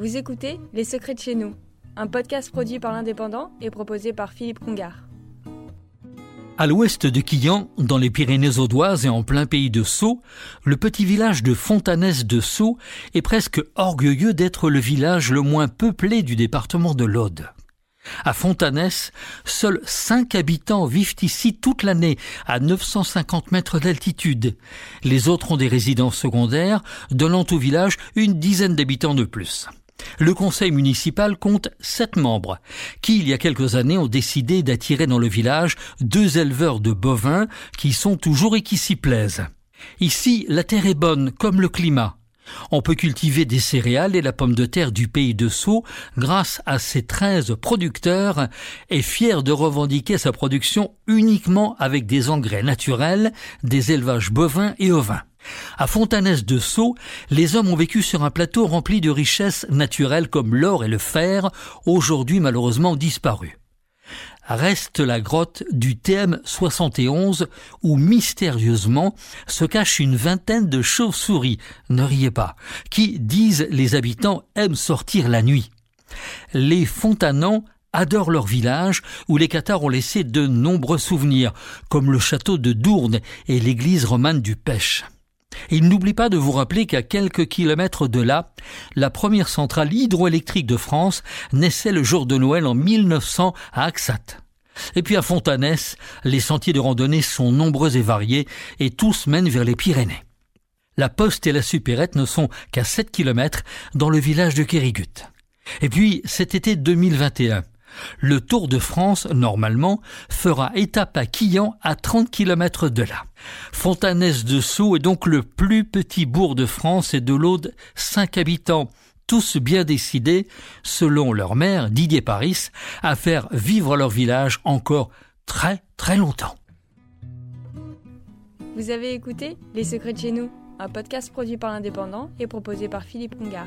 Vous écoutez Les Secrets de chez nous, un podcast produit par l'Indépendant et proposé par Philippe Congar. À l'ouest de Quillan, dans les Pyrénées audoises et en plein pays de Sceaux, le petit village de Fontanès de Sceaux est presque orgueilleux d'être le village le moins peuplé du département de l'Aude. À Fontanès, seuls cinq habitants vivent ici toute l'année, à 950 mètres d'altitude. Les autres ont des résidences secondaires, donnant au village une dizaine d'habitants de plus. Le conseil municipal compte sept membres, qui, il y a quelques années, ont décidé d'attirer dans le village deux éleveurs de bovins qui sont toujours et qui s'y plaisent. Ici, la terre est bonne, comme le climat. On peut cultiver des céréales et la pomme de terre du pays de Sceaux grâce à ses 13 producteurs et fier de revendiquer sa production uniquement avec des engrais naturels, des élevages bovins et ovins. À Fontanès de Sceaux, les hommes ont vécu sur un plateau rempli de richesses naturelles comme l'or et le fer, aujourd'hui malheureusement disparus reste la grotte du TM 71 où mystérieusement se cache une vingtaine de chauves-souris, ne riez pas, qui, disent les habitants, aiment sortir la nuit. Les Fontanans adorent leur village où les Cathares ont laissé de nombreux souvenirs, comme le château de Dournes et l'église romane du Pêche. Il n'oublie pas de vous rappeler qu'à quelques kilomètres de là, la première centrale hydroélectrique de France naissait le jour de Noël en 1900 à Axat. Et puis à Fontanès, les sentiers de randonnée sont nombreux et variés et tous mènent vers les Pyrénées. La poste et la supérette ne sont qu'à 7 kilomètres dans le village de Kérigut. Et puis cet été 2021, le Tour de France, normalement, fera étape à Quillan à 30 km de là. Fontanès de Sceaux est donc le plus petit bourg de France et de l'Aude, 5 habitants, tous bien décidés, selon leur maire, Didier Paris, à faire vivre leur village encore très très longtemps. Vous avez écouté Les Secrets de chez nous, un podcast produit par l'Indépendant et proposé par Philippe Congar.